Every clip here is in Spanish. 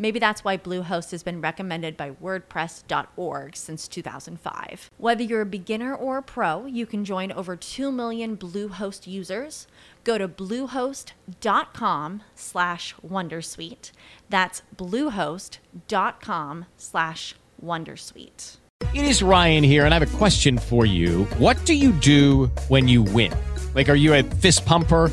Maybe that's why Bluehost has been recommended by WordPress.org since 2005. Whether you're a beginner or a pro, you can join over 2 million Bluehost users. Go to bluehost.com slash Wondersuite. That's bluehost.com slash Wondersuite. It is Ryan here, and I have a question for you. What do you do when you win? Like, are you a fist pumper?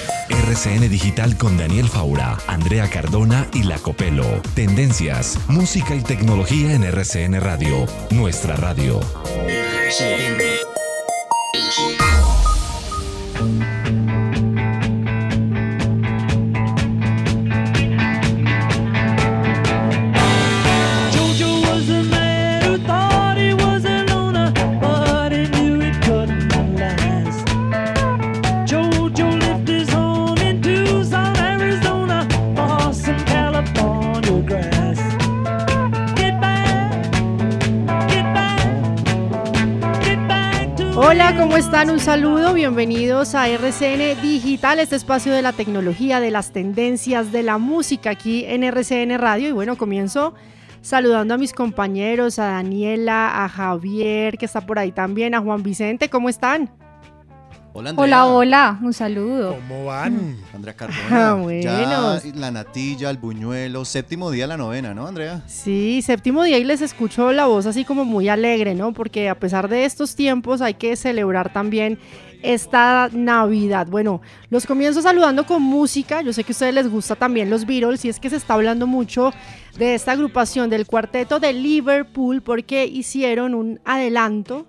RCN Digital con Daniel Faura, Andrea Cardona y La Copelo. Tendencias, música y tecnología en RCN Radio, nuestra radio. Jojo Un saludo, bienvenidos a RCN Digital, este espacio de la tecnología, de las tendencias, de la música aquí en RCN Radio. Y bueno, comienzo saludando a mis compañeros, a Daniela, a Javier, que está por ahí también, a Juan Vicente, ¿cómo están? Hola, Andrea. Hola, hola, un saludo. ¿Cómo van? Andrea Ah, Cardona. buenos. Ya la natilla, el buñuelo, séptimo día de la novena, ¿no, Andrea? Sí, séptimo día y les escucho la voz así como muy alegre, ¿no? Porque a pesar de estos tiempos hay que celebrar también esta Navidad. Bueno, los comienzo saludando con música. Yo sé que a ustedes les gusta también los Beatles y es que se está hablando mucho de esta agrupación del cuarteto de Liverpool porque hicieron un adelanto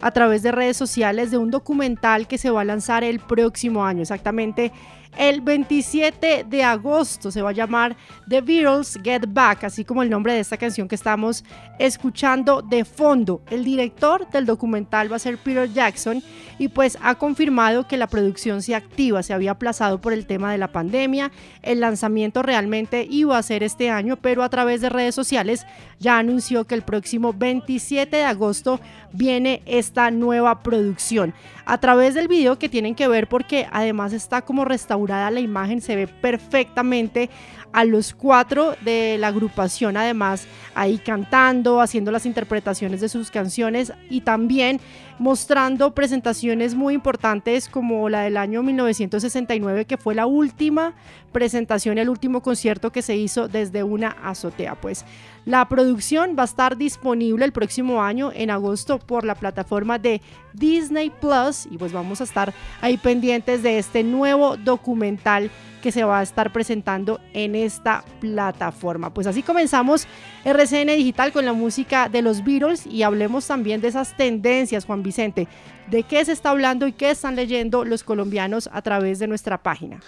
a través de redes sociales de un documental que se va a lanzar el próximo año, exactamente el 27 de agosto. Se va a llamar The Beatles Get Back, así como el nombre de esta canción que estamos escuchando de fondo. El director del documental va a ser Peter Jackson y pues ha confirmado que la producción se activa, se había aplazado por el tema de la pandemia, el lanzamiento realmente iba a ser este año, pero a través de redes sociales ya anunció que el próximo 27 de agosto viene esta nueva producción. A través del video que tienen que ver porque además está como la imagen, se ve perfectamente a los cuatro de la agrupación, además ahí cantando, haciendo las interpretaciones de sus canciones y también mostrando presentaciones muy importantes como la del año 1969, que fue la última presentación, el último concierto que se hizo desde una azotea. Pues la producción va a estar disponible el próximo año en agosto por la plataforma de Disney Plus y pues vamos a estar ahí pendientes de este nuevo documental que se va a estar presentando en esta plataforma. Pues así comenzamos RCN Digital con la música de los Beatles y hablemos también de esas tendencias, Juan Vicente. ¿De qué se está hablando y qué están leyendo los colombianos a través de nuestra página?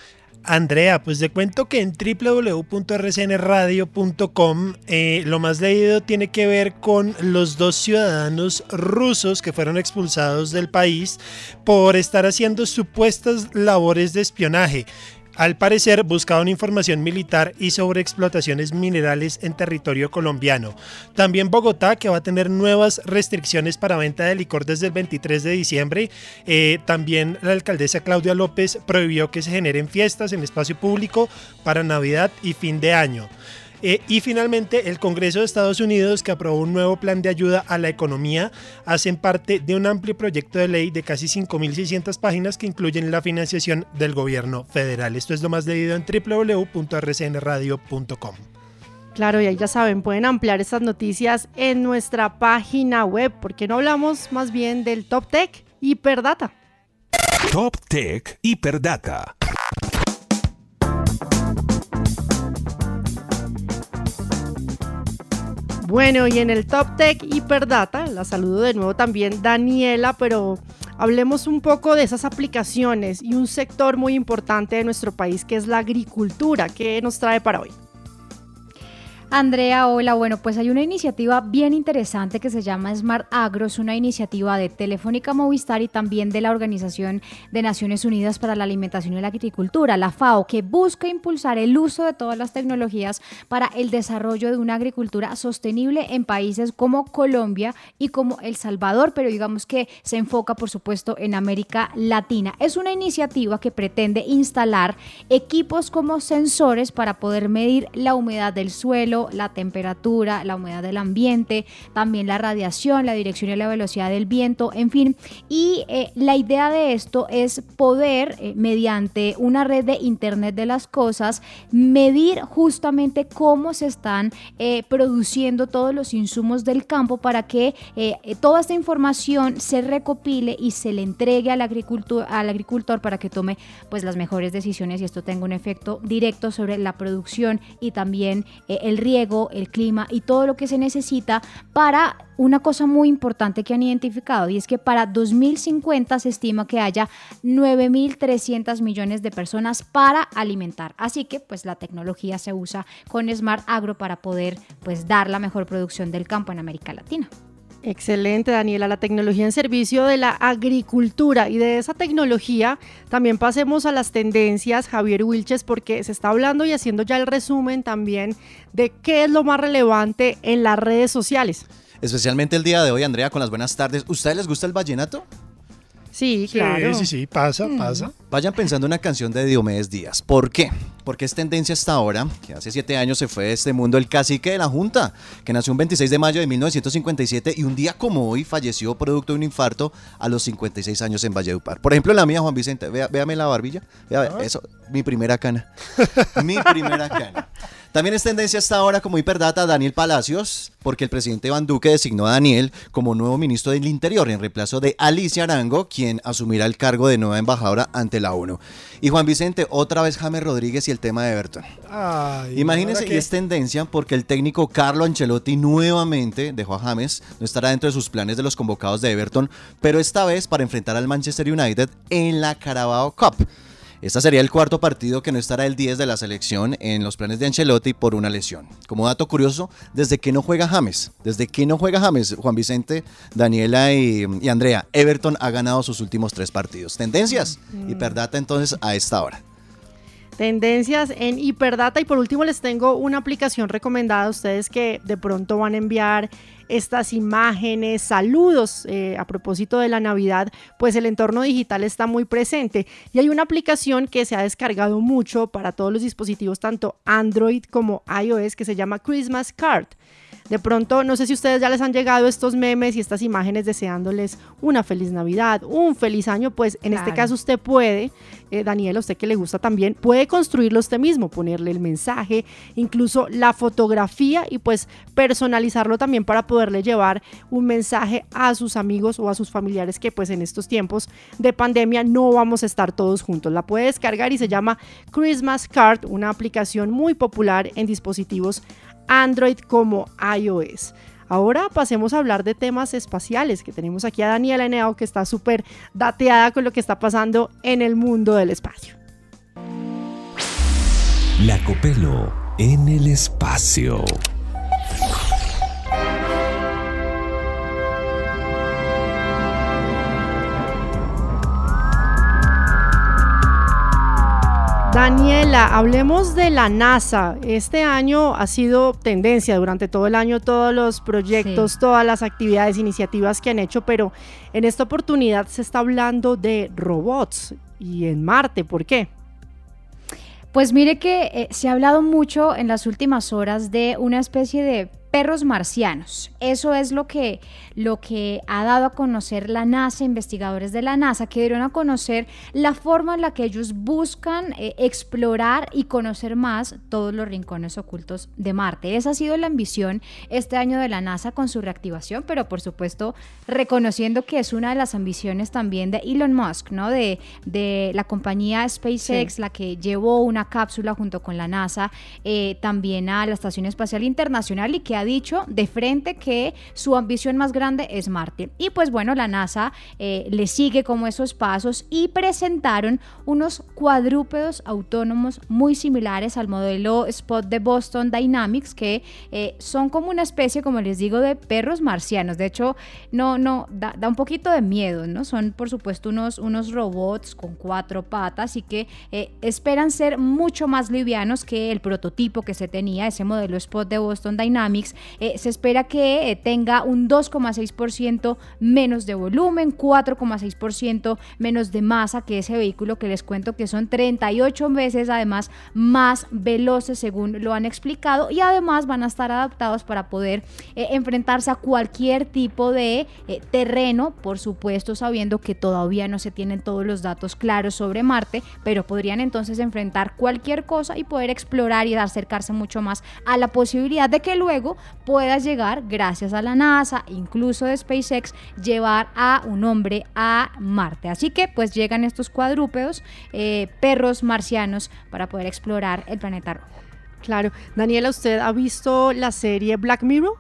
Andrea, pues te cuento que en www.rcnradio.com eh, lo más leído tiene que ver con los dos ciudadanos rusos que fueron expulsados del país por estar haciendo supuestas labores de espionaje. Al parecer buscaban información militar y sobre explotaciones minerales en territorio colombiano. También Bogotá, que va a tener nuevas restricciones para venta de licor desde el 23 de diciembre. Eh, también la alcaldesa Claudia López prohibió que se generen fiestas en espacio público para Navidad y fin de año. Eh, y finalmente, el Congreso de Estados Unidos, que aprobó un nuevo plan de ayuda a la economía, hacen parte de un amplio proyecto de ley de casi 5.600 páginas que incluyen la financiación del gobierno federal. Esto es lo más leído en www.rcnradio.com. Claro, y ahí ya saben, pueden ampliar estas noticias en nuestra página web, porque no hablamos más bien del Top Tech Hiperdata. Top Tech Hiperdata. Bueno, y en el Top Tech Hiperdata, la saludo de nuevo también Daniela, pero hablemos un poco de esas aplicaciones y un sector muy importante de nuestro país que es la agricultura. ¿Qué nos trae para hoy? Andrea, hola. Bueno, pues hay una iniciativa bien interesante que se llama Smart Agro. Es una iniciativa de Telefónica Movistar y también de la Organización de Naciones Unidas para la Alimentación y la Agricultura, la FAO, que busca impulsar el uso de todas las tecnologías para el desarrollo de una agricultura sostenible en países como Colombia y como El Salvador, pero digamos que se enfoca, por supuesto, en América Latina. Es una iniciativa que pretende instalar equipos como sensores para poder medir la humedad del suelo, la temperatura, la humedad del ambiente, también la radiación, la dirección y la velocidad del viento, en fin. Y eh, la idea de esto es poder, eh, mediante una red de Internet de las Cosas, medir justamente cómo se están eh, produciendo todos los insumos del campo para que toda esta información se recopile y se le entregue al agricultor, al agricultor para que tome pues, las mejores decisiones y esto tenga un efecto directo sobre la producción y también el el clima y todo lo que se necesita para una cosa muy importante que han identificado y es que para 2050 se estima que haya 9.300 millones de personas para alimentar. Así que pues la tecnología se usa con Smart Agro para poder pues dar la mejor producción del campo en América Latina. Excelente, Daniela. La tecnología en servicio de la agricultura y de esa tecnología también pasemos a las tendencias, Javier Wilches, porque se está hablando y haciendo ya el resumen también de qué es lo más relevante en las redes sociales. Especialmente el día de hoy, Andrea, con las buenas tardes. ¿Ustedes les gusta el vallenato? Sí, claro. Sí, sí, sí, pasa, pasa. Vayan pensando en una canción de Diomedes Díaz. ¿Por qué? Porque es tendencia hasta ahora, que hace siete años se fue de este mundo el cacique de la Junta, que nació un 26 de mayo de 1957 y un día como hoy falleció producto de un infarto a los 56 años en Valledupar. Por ejemplo, la mía, Juan Vicente, vea, véame la barbilla. Vea, vea, eso, mi primera cana. mi primera cana. También es tendencia hasta ahora como hiperdata Daniel Palacios, porque el presidente Iván Duque designó a Daniel como nuevo ministro del Interior en reemplazo de Alicia Arango, quien asumirá el cargo de nueva embajadora ante la ONU. Y Juan Vicente, otra vez James Rodríguez y el tema de Everton. Ay, Imagínense, ¿ahora y qué? es tendencia porque el técnico Carlo Ancelotti nuevamente dejó a James, no estará dentro de sus planes de los convocados de Everton, pero esta vez para enfrentar al Manchester United en la Carabao Cup. Este sería el cuarto partido que no estará el 10 de la selección en los planes de Ancelotti por una lesión. Como dato curioso, desde que no juega James, desde que no juega James, Juan Vicente, Daniela y, y Andrea, Everton ha ganado sus últimos tres partidos. Tendencias, hiperdata entonces a esta hora. Tendencias en Hiperdata y por último les tengo una aplicación recomendada a ustedes que de pronto van a enviar estas imágenes, saludos eh, a propósito de la Navidad, pues el entorno digital está muy presente y hay una aplicación que se ha descargado mucho para todos los dispositivos, tanto Android como iOS, que se llama Christmas Card. De pronto, no sé si ustedes ya les han llegado estos memes y estas imágenes deseándoles una feliz Navidad, un feliz año, pues en este caso usted puede, eh, Daniela, usted que le gusta también, puede construirlo usted mismo, ponerle el mensaje, incluso la fotografía y pues personalizarlo también para poderle llevar un mensaje a sus amigos o a sus familiares que pues en estos tiempos de pandemia no vamos a estar todos juntos. La puede descargar y se llama Christmas Card, una aplicación muy popular en dispositivos Android como iOS. Ahora pasemos a hablar de temas espaciales, que tenemos aquí a Daniela Henao, que está súper dateada con lo que está pasando en el mundo del espacio. La Copelo en el espacio. Daniela, hablemos de la NASA. Este año ha sido tendencia durante todo el año, todos los proyectos, Sí. todas las actividades, iniciativas que han hecho, pero en esta oportunidad se está hablando de robots y en Marte. ¿Por qué? Pues mire que eh, se ha hablado mucho en las últimas horas de una especie de perros marcianos. Eso es lo que, lo que ha dado a conocer la NASA, investigadores de la NASA, que dieron a conocer la forma en la que ellos buscan eh, explorar y conocer más todos los rincones ocultos de Marte. Esa ha sido la ambición este año de la NASA con su reactivación, pero por supuesto reconociendo que es una de las ambiciones también de Elon Musk, ¿no? De, de la compañía SpaceX, la que llevó una cápsula junto con la NASA eh, también a la Estación Espacial Internacional y que ha dicho de frente que su ambición más grande es Marte. Y pues bueno, la NASA eh, le sigue como esos pasos y presentaron unos cuadrúpedos autónomos muy similares al modelo Spot de Boston Dynamics, que eh, son como una especie, como les digo, de perros marcianos. De hecho, no, no, da, da un poquito de miedo, ¿no? Son por supuesto unos, unos robots con cuatro patas y que eh, esperan ser mucho más livianos que el prototipo que se tenía, ese modelo Spot de Boston Dynamics eh, se espera que eh, tenga un 2,6% menos de volumen, 4,6% menos de masa que ese vehículo que les cuento que son 38 veces además más veloces según lo han explicado y además van a estar adaptados para poder eh, enfrentarse a cualquier tipo de terreno, por supuesto sabiendo que todavía no se tienen todos los datos claros sobre Marte, pero podrían entonces enfrentar cualquier cosa y poder explorar y acercarse mucho más a la posibilidad de que luego puedas llegar, gracias a la NASA, incluso de SpaceX, llevar a un hombre a Marte. Así que pues llegan estos cuadrúpedos, eh, perros marcianos, para poder explorar el planeta rojo. Claro. Daniela, ¿usted ha visto la serie Black Mirror?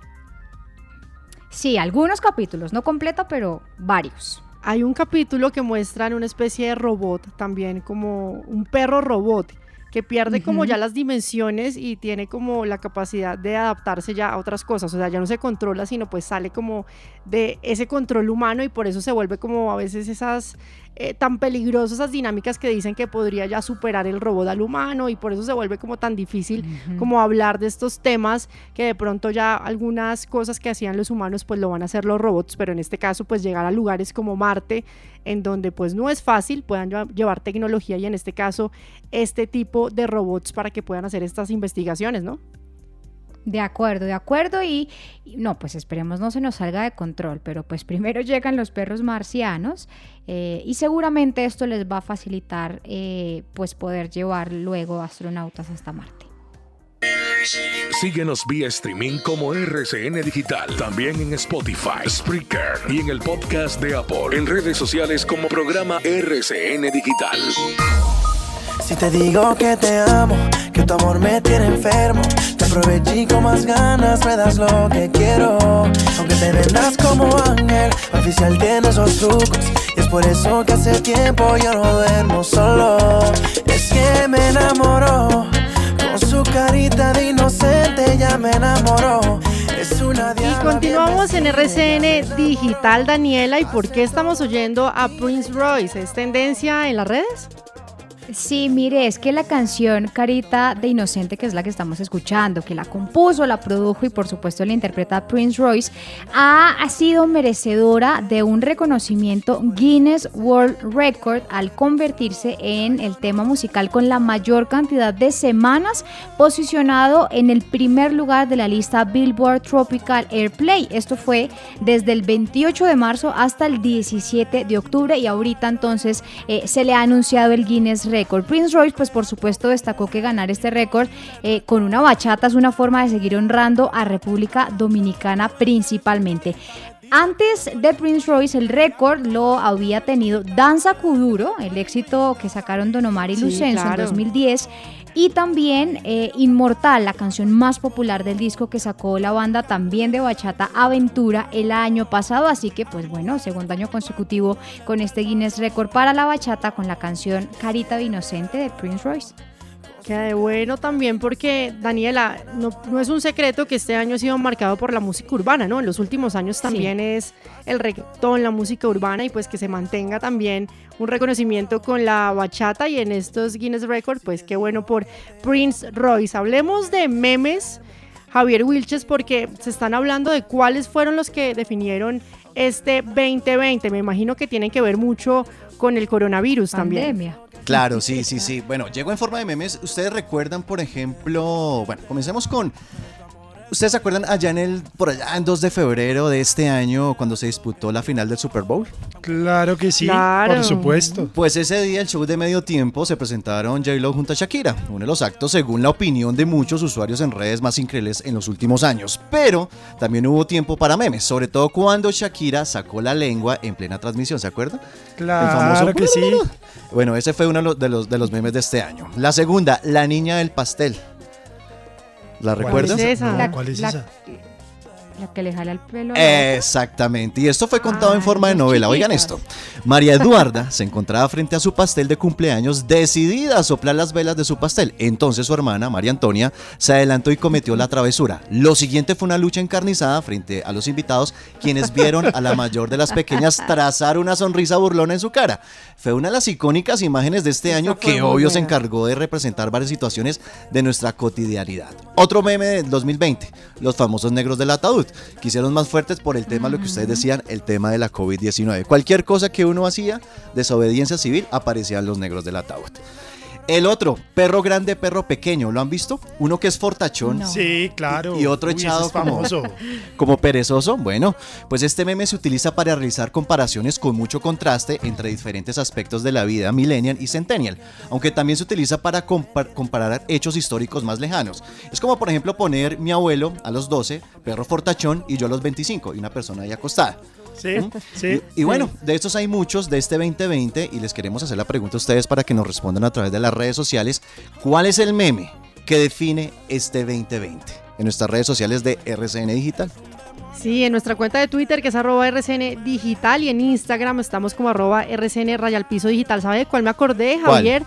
Sí, algunos capítulos, no completo, pero varios. Hay un capítulo que muestran una especie de robot, también como un perro robot, que pierde como ya las dimensiones y tiene como la capacidad de adaptarse ya a otras cosas. O sea, ya no se controla, sino pues sale como de ese control humano y por eso se vuelve como a veces esas eh, tan peligrosas, esas dinámicas que dicen que podría ya superar el robot al humano y por eso se vuelve como tan difícil como hablar de estos temas que de pronto ya algunas cosas que hacían los humanos pues lo van a hacer los robots, pero en este caso pues llegar a lugares como Marte en donde pues no es fácil, puedan lleva- llevar tecnología y en este caso este tipo de robots para que puedan hacer estas investigaciones, ¿no? De acuerdo, de acuerdo y, no, pues esperemos no se nos salga de control, pero pues primero llegan los perros marcianos eh, y seguramente esto les va a facilitar eh, pues poder llevar luego astronautas hasta Marte. Síguenos vía streaming como RCN Digital. También en Spotify, Spreaker y en el podcast de Apple. En redes sociales como programa RCN Digital. Si te digo que te amo, que tu amor me tiene enfermo, te aproveché y con más ganas me das lo que quiero. Aunque te vendas como ángel, oficial tiene esos trucos. Y es por eso que hace tiempo yo no duermo solo. Es que me enamoró, con su carita de inocente ya me enamoró. Es una Y continuamos en. RCN Digital, Daniela, ¿y por qué estamos oyendo a Prince Royce? ¿Es tendencia en las redes? Sí, mire, es que la canción Carita de Inocente, que es la que estamos escuchando, que la compuso, la produjo y por supuesto la interpreta Prince Royce, ha, sido merecedora de un reconocimiento Guinness World Record al convertirse en el tema musical con la mayor cantidad de semanas posicionado en el primer lugar de la lista Billboard Tropical Airplay. Esto fue desde el 28 de marzo hasta el 17 de octubre y ahorita entonces eh, se le ha anunciado el Guinness Record. Prince Royce, pues por supuesto destacó que ganar este récord eh, con una bachata es una forma de seguir honrando a República Dominicana principalmente. Antes de Prince Royce, el récord lo había tenido Danza Kuduro, el éxito que sacaron Don Omar y Sí, Lucenzo claro. en 2010, y también eh, Inmortal, la canción más popular del disco que sacó la banda también de bachata Aventura el año pasado. Así que, pues bueno, segundo año consecutivo con este Guinness Record para la bachata con la canción Carita Inocente de Prince Royce. Queda de bueno también porque, Daniela, no, no es un secreto que este año ha sido marcado por la música urbana, ¿no? En los últimos años también es el reggaetón, la música urbana y pues que se mantenga también un reconocimiento con la bachata y en estos Guinness Records, pues qué bueno por Prince Royce. Hablemos de memes, Javier Wilches, porque se están hablando de cuáles fueron los que definieron este 2020. Me imagino que tienen que ver mucho con el coronavirus también. Pandemia. Claro, sí, sí, sí. Bueno, llegó en forma de memes. Ustedes recuerdan, por ejemplo, bueno, comencemos con ¿Ustedes se acuerdan allá en el por allá en 2 de febrero de este año cuando se disputó la final del Super Bowl? Claro que sí, Claro. por supuesto. Pues ese día el show de medio tiempo se presentaron J-Lo junto a Shakira, uno de los actos según la opinión de muchos usuarios en redes más increíbles en los últimos años. Pero también hubo tiempo para memes, sobre todo cuando Shakira sacó la lengua en plena transmisión, ¿se acuerdan? Claro que sí. Bueno, ese fue uno de los, de los memes de este año. La segunda, la niña del pastel. ¿La ¿Cuál recuerdan? es esa? No, ¿Cuál es la- esa? La que le jala el pelo. Exactamente, y esto fue contado en forma de novela. Oigan esto. María Eduarda se encontraba frente a su pastel de cumpleaños decidida a soplar las velas de su pastel. Entonces su hermana, María Antonia, se adelantó y cometió la travesura. Lo siguiente fue una lucha encarnizada frente a los invitados, quienes vieron a la mayor de las pequeñas trazar una sonrisa burlona en su cara. Fue una de las icónicas imágenes de este año que obvio se encargó de representar varias situaciones de nuestra cotidianidad. Otro meme del 2020, los famosos negros del ataúd, que hicieron más fuertes por el tema, lo que ustedes decían, el tema de la COVID-19. Cualquier cosa que uno hacía, desobediencia civil, aparecían los negros del ataúd. El otro, perro grande, perro pequeño, ¿lo han visto? Uno que es fortachón. No. Sí, claro. Y otro Uy, echado es como- famoso. Como perezoso, bueno, pues este meme se utiliza para realizar comparaciones con mucho contraste entre diferentes aspectos de la vida millennial y centennial, aunque también se utiliza para compar- comparar hechos históricos más lejanos. Es como por ejemplo poner mi abuelo a los 12, perro fortachón, y yo a los 25, y una persona ahí acostada. Sí, sí. Y, y bueno, de estos hay muchos de este 2020 y les queremos hacer la pregunta a ustedes para que nos respondan a través de las redes sociales. ¿Cuál es el meme que define este 2020? En nuestras redes sociales de RCN Digital. Sí, en nuestra cuenta de Twitter, que es arroba RCN Digital, y en Instagram estamos como arroba RCN Rayal Piso Digital. ¿Sabe de cuál me acordé, ¿Cuál?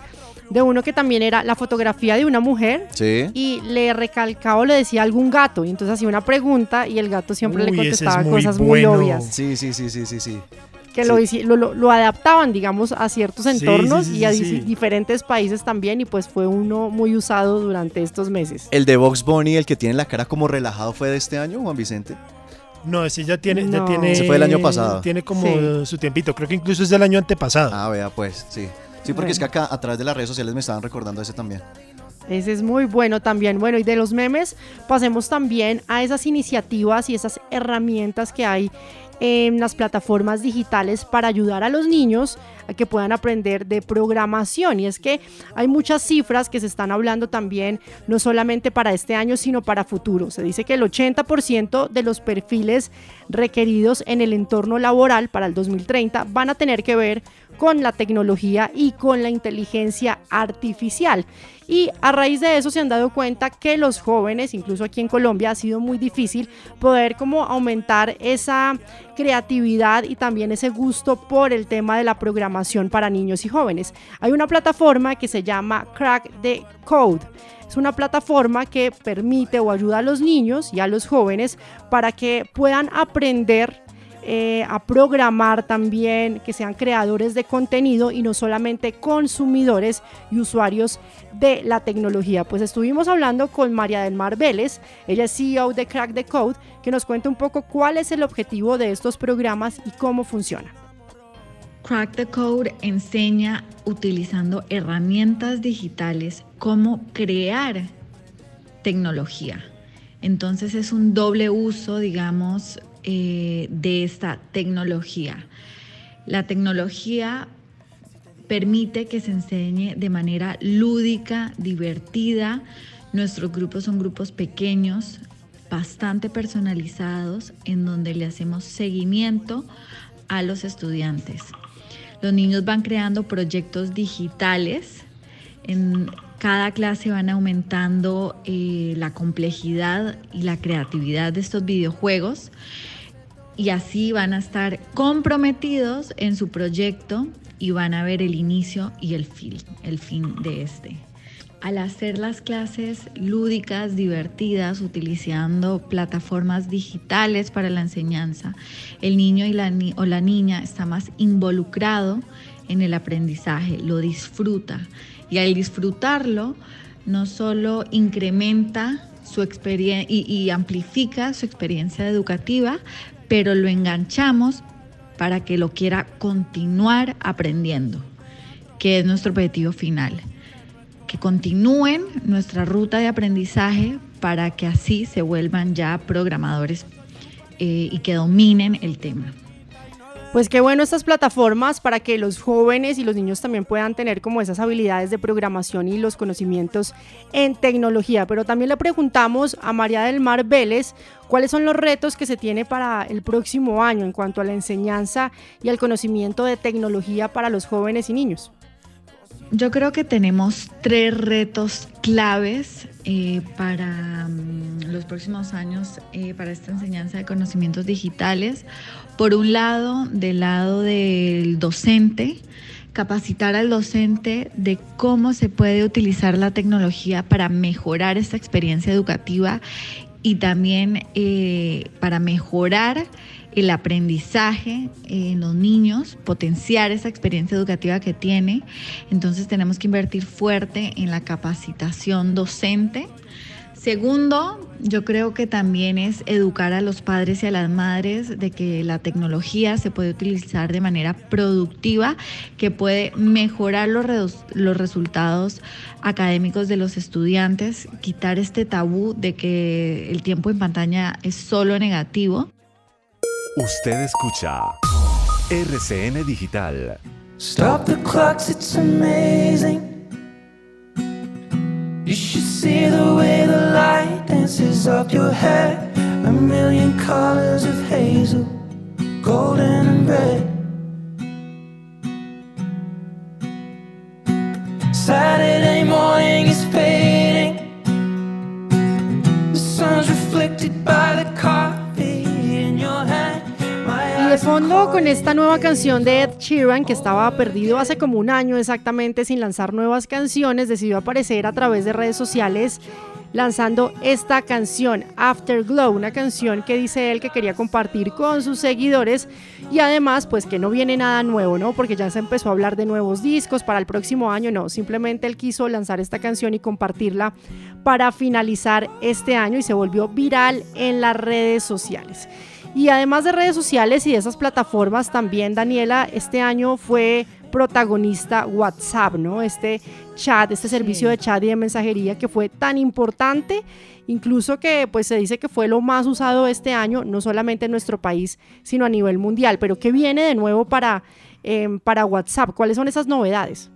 De uno que también era la fotografía de una mujer Sí. y le recalcaba o le decía algún gato. Y entonces hacía una pregunta y el gato siempre le Uy, es contestaba muy cosas muy obvias. Sí, sí, sí, sí, sí, sí. Que Sí. lo, lo, lo- adaptaban, digamos, a ciertos Sí, sí, entornos sí, y a sí, di- sí. diferentes países también. Y pues fue uno muy usado durante estos meses. El de Box Bunny, el que tiene la cara como relajado, fue de este año, Juan Vicente. No, ese ya tiene, ya No. tiene. Ese fue el año pasado. Tiene como Sí. su tiempito. Creo que incluso es del año antepasado. Ah, vea, pues, sí. Sí, porque es que acá a través de las redes sociales me estaban recordando ese también. Ese es muy bueno también. Bueno, y de los memes pasemos también a esas iniciativas y esas herramientas que hay en las plataformas digitales para ayudar a los niños a que puedan aprender de programación. Y es que hay muchas cifras que se están hablando también, no solamente para este año, sino para futuro. Se dice que el 80% de los perfiles requeridos en el entorno laboral para el 2030 van a tener que ver con la tecnología y con la inteligencia artificial. Y a raíz de eso se han dado cuenta que los jóvenes, incluso aquí en Colombia, ha sido muy difícil poder como aumentar esa creatividad y también ese gusto por el tema de la programación para niños y jóvenes. Hay una plataforma que se llama Crack the Code. Es una plataforma que permite o ayuda a los niños y a los jóvenes para que puedan aprender eh, a programar también, que sean creadores de contenido y no solamente consumidores y usuarios de la tecnología. Pues estuvimos hablando con María del Mar Vélez, ella es CEO de Crack the Code, que nos cuenta un poco cuál es el objetivo de estos programas y cómo funciona. Crack the Code enseña utilizando herramientas digitales cómo crear tecnología. Entonces es un doble uso, digamos, eh, de esta tecnología. La tecnología permite que se enseñe de manera lúdica, divertida. Nuestros grupos son grupos pequeños, bastante personalizados, en donde le hacemos seguimiento a los estudiantes. Los niños van creando proyectos digitales. En cada clase van aumentando eh, la complejidad y la creatividad de estos videojuegos y así van a estar comprometidos en su proyecto y van a ver el inicio y el fin, el fin de este. Al hacer las clases lúdicas, divertidas, utilizando plataformas digitales para la enseñanza, el niño y la ni- o la niña está más involucrado en el aprendizaje, lo disfruta y al disfrutarlo no solo incrementa su experiencia y, y amplifica su experiencia educativa, pero lo enganchamos para que lo quiera continuar aprendiendo que es nuestro objetivo final. Que continúen nuestra ruta de aprendizaje para que así se vuelvan ya programadores eh, y que dominen el tema. Pues qué bueno estas plataformas para que los jóvenes y los niños también puedan tener como esas habilidades de programación y los conocimientos en tecnología. Pero también le preguntamos a María del Mar Vélez cuáles son los retos que se tiene para el próximo año en cuanto a la enseñanza y al conocimiento de tecnología para los jóvenes y niños. Yo creo que tenemos tres retos claves eh, para mm, los próximos años eh, para esta enseñanza de conocimientos digitales. Por un lado, del lado del docente, capacitar al docente de cómo se puede utilizar la tecnología para mejorar esta experiencia educativa y también eh, para mejorar el aprendizaje en los niños, potenciar esa experiencia educativa que tiene. Entonces tenemos que invertir fuerte en la capacitación docente. Segundo, yo creo que también es educar a los padres y a las madres de que la tecnología se puede utilizar de manera productiva, que puede mejorar los, los resultados académicos de los estudiantes, quitar este tabú de que el tiempo en pantalla es solo negativo. Usted escucha RCN Digital. Stop the clocks, it's amazing. You should see the up your hair. A million colors of hazel, golden and red. Saturday morning is fading. The sun's reflected by the coffee in your hand. My Y de fondo con esta nueva canción de Ed Sheeran, que estaba perdido hace como un año exactamente sin lanzar nuevas canciones, decidió aparecer a través de redes sociales lanzando esta canción, Afterglow, una canción que dice él que quería compartir con sus seguidores y además pues que no viene nada nuevo, ¿no? Porque ya se empezó a hablar de nuevos discos para el próximo año, no, simplemente él quiso lanzar esta canción y compartirla para finalizar este año y se volvió viral en las redes sociales. Y además de redes sociales y de esas plataformas, también Daniela este año fue protagonista WhatsApp, ¿no? Este chat, este servicio de chat y de mensajería que fue tan importante, incluso que pues se dice que fue lo más usado este año, no solamente en nuestro país, sino a nivel mundial. Pero ¿qué viene de nuevo para, em, para WhatsApp? ¿Cuáles son esas novedades?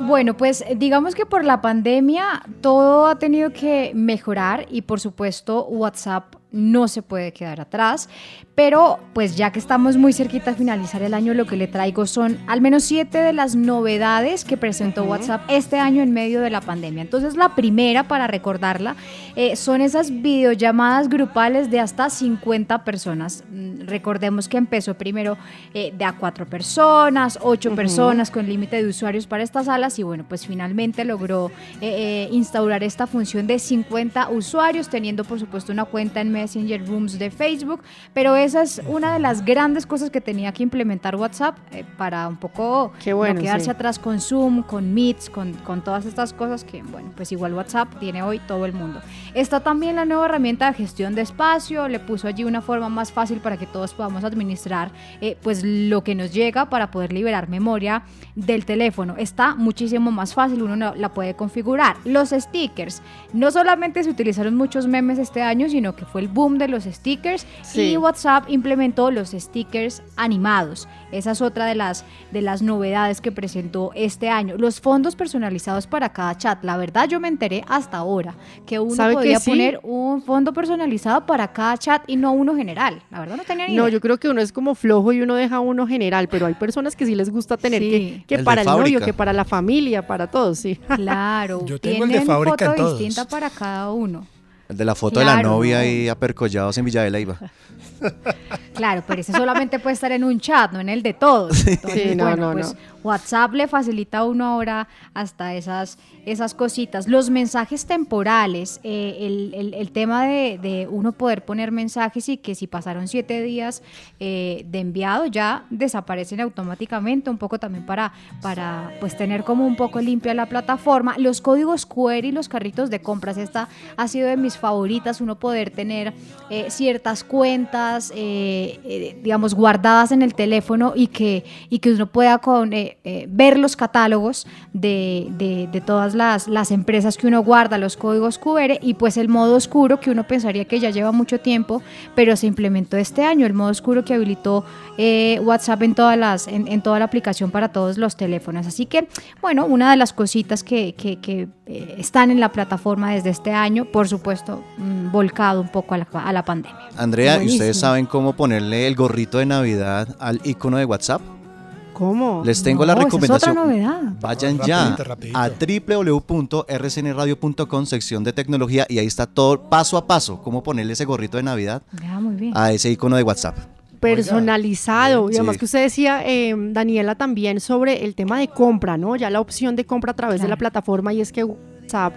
Bueno, pues digamos que por la pandemia todo ha tenido que mejorar y por supuesto WhatsApp no se puede quedar atrás, pero pues ya que estamos muy cerquita a finalizar el año, lo que le traigo son al menos siete de las novedades que presentó WhatsApp este año en medio de la pandemia. Entonces la primera, para recordarla, eh, son esas videollamadas grupales de hasta 50 personas. Mm, Recordemos que empezó primero eh, de a cuatro personas, ocho personas con límite de usuarios para estas salas y bueno, pues finalmente logró eh, eh, instaurar esta función de 50 usuarios, teniendo por supuesto una cuenta en Messenger Rooms de Facebook, pero esa es una de las grandes cosas que tenía que implementar WhatsApp eh, para un poco bueno, no quedarse sí. atrás con Zoom, con Meets, con, con todas estas cosas que, bueno, pues igual WhatsApp tiene hoy todo el mundo. Está también la nueva herramienta de gestión de espacio, le puso allí una forma más fácil para que todos podamos administrar eh, pues lo que nos llega para poder liberar memoria del teléfono. Está muchísimo más fácil, uno no- la puede configurar. Los stickers, no solamente se utilizaron muchos memes este año, sino que fue el boom de los stickers Sí. y WhatsApp implementó los stickers animados. Esa es otra de las, de las novedades que presentó este año. Los fondos personalizados para cada chat. La verdad yo me enteré hasta ahora que uno ¿Sabe que podía sí? poner un fondo personalizado para cada chat y no uno general. La verdad no tenía ni No, idea. yo creo que uno es como flojo y uno deja uno general, pero hay personas que sí les gusta tener Sí. que, que El de para el novio, que para la familia, para todos, sí. Claro, Yo tengo el de tienen fábrica en foto todos. distinta para cada uno. El de la foto de la novia no. ahí apercollados en Villa de Leyva. Claro, pero ese solamente puede estar en un chat, no en el de todos. Entonces, Sí, no, bueno, no, pues no. WhatsApp le facilita a uno ahora hasta esas, esas cositas. Los mensajes temporales, eh, el, el- el tema de, de uno poder poner mensajes y que si pasaron siete días eh, de enviado ya desaparecen automáticamente, un poco también para, para pues tener como un poco limpia la plataforma. Los códigos QR y los carritos de compras, esta ha sido de mis favoritas, uno poder tener eh, ciertas cuentas eh, eh, digamos, guardadas en el teléfono y que, y que uno pueda con, eh, ver los catálogos de, de- todas las, las empresas que uno guarda, los códigos QR y pues el modo oscuro que uno pensaría que ya lleva mucho tiempo, pero se implementó este año, el modo oscuro que habilitó WhatsApp en, todas las, en, toda la aplicación para todos los teléfonos. Así que, bueno, una de las cositas que, que- están en la plataforma desde este año, por supuesto, mm, volcado un poco a la, a la pandemia. Andrea, ¿y ustedes saben cómo ponerle el gorrito de Navidad al icono de WhatsApp? ¿Cómo? Les tengo la No, esa es recomendación. otra novedad. Vayan Rapidito, ya rapidito. a www.rcnradio.com, sección de tecnología, y ahí está todo paso a paso, cómo ponerle ese gorrito de Navidad muy bien. a ese icono de WhatsApp. personalizado. y además Sí. que usted decía, eh, Daniela, también sobre el tema de compra, ¿no? Ya la opción de compra a través de la plataforma y es que WhatsApp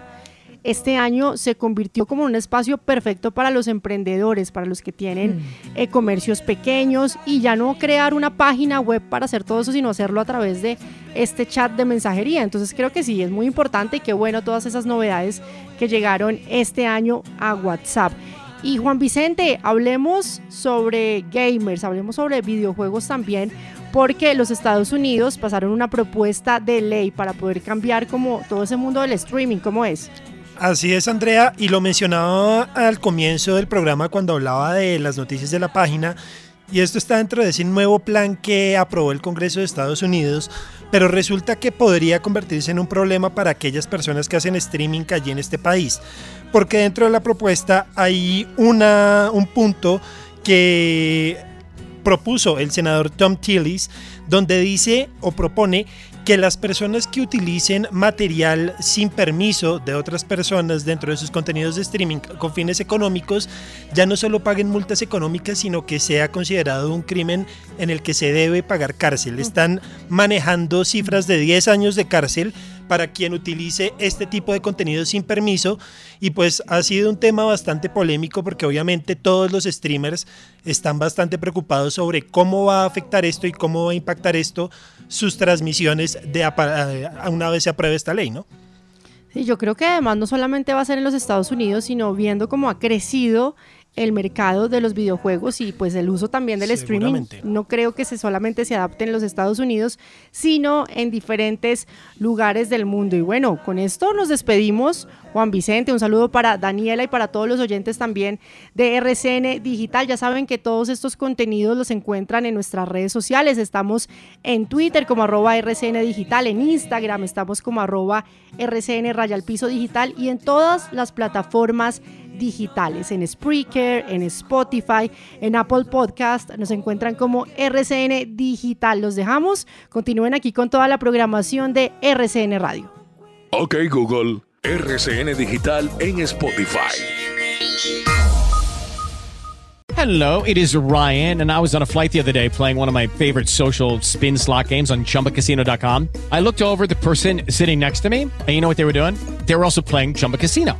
este año se convirtió como un espacio perfecto para los emprendedores, para los que tienen Mm. eh, comercios pequeños y ya no crear una página web para hacer todo eso, sino hacerlo a través de este chat de mensajería. Entonces creo que sí, es muy importante y qué bueno todas esas novedades que llegaron este año a WhatsApp. Y Juan Vicente, hablemos sobre gamers, hablemos sobre videojuegos también, porque los Estados Unidos pasaron una propuesta de ley para poder cambiar como todo ese mundo del streaming, ¿cómo es? Así es, Andrea, y lo mencionaba al comienzo del programa cuando hablaba de las noticias de la página, y esto está dentro de ese nuevo plan que aprobó el Congreso de Estados Unidos, pero resulta que podría convertirse en un problema para aquellas personas que hacen streaming allí en este país, porque dentro de la propuesta hay una, un punto que propuso el senador Tom Tillis, donde dice o propone que las personas que utilicen material sin permiso de otras personas dentro de sus contenidos de streaming con fines económicos ya no solo paguen multas económicas, sino que sea considerado un crimen en el que se debe pagar cárcel. Están manejando cifras de 10 años de cárcel para quien utilice este tipo de contenido sin permiso y pues ha sido un tema bastante polémico porque obviamente todos los streamers están bastante preocupados sobre cómo va a afectar esto y cómo va a impactar esto sus transmisiones de apa- a una vez se apruebe esta ley, ¿no? Sí, yo creo que además no solamente va a ser en los Estados Unidos, sino viendo cómo ha crecido el mercado de los videojuegos y pues el uso también del streaming. No creo que se solamente se adapte en los Estados Unidos, sino en diferentes lugares del mundo. Y bueno, con esto nos despedimos. Juan Vicente, un saludo para Daniela y para todos los oyentes también de RCN Digital. Ya saben que todos estos contenidos los encuentran en nuestras redes sociales. Estamos en Twitter como arroba RCN Digital, en Instagram estamos como arroba RCN Raya al Piso Digital y en todas las plataformas digitales, en Spreaker, en Spotify, en Apple Podcast, nos encuentran como RCN Digital. Los dejamos, continúen aquí con toda la programación de RCN Radio. Ok Google, RCN Digital en Spotify. Hello, it is Ryan, and I was on a flight the other day playing one of my favorite social spin slot games on chumbacasino.com. I looked over at the person sitting next to me, and you know what they were doing? They were also playing Chumba Casino.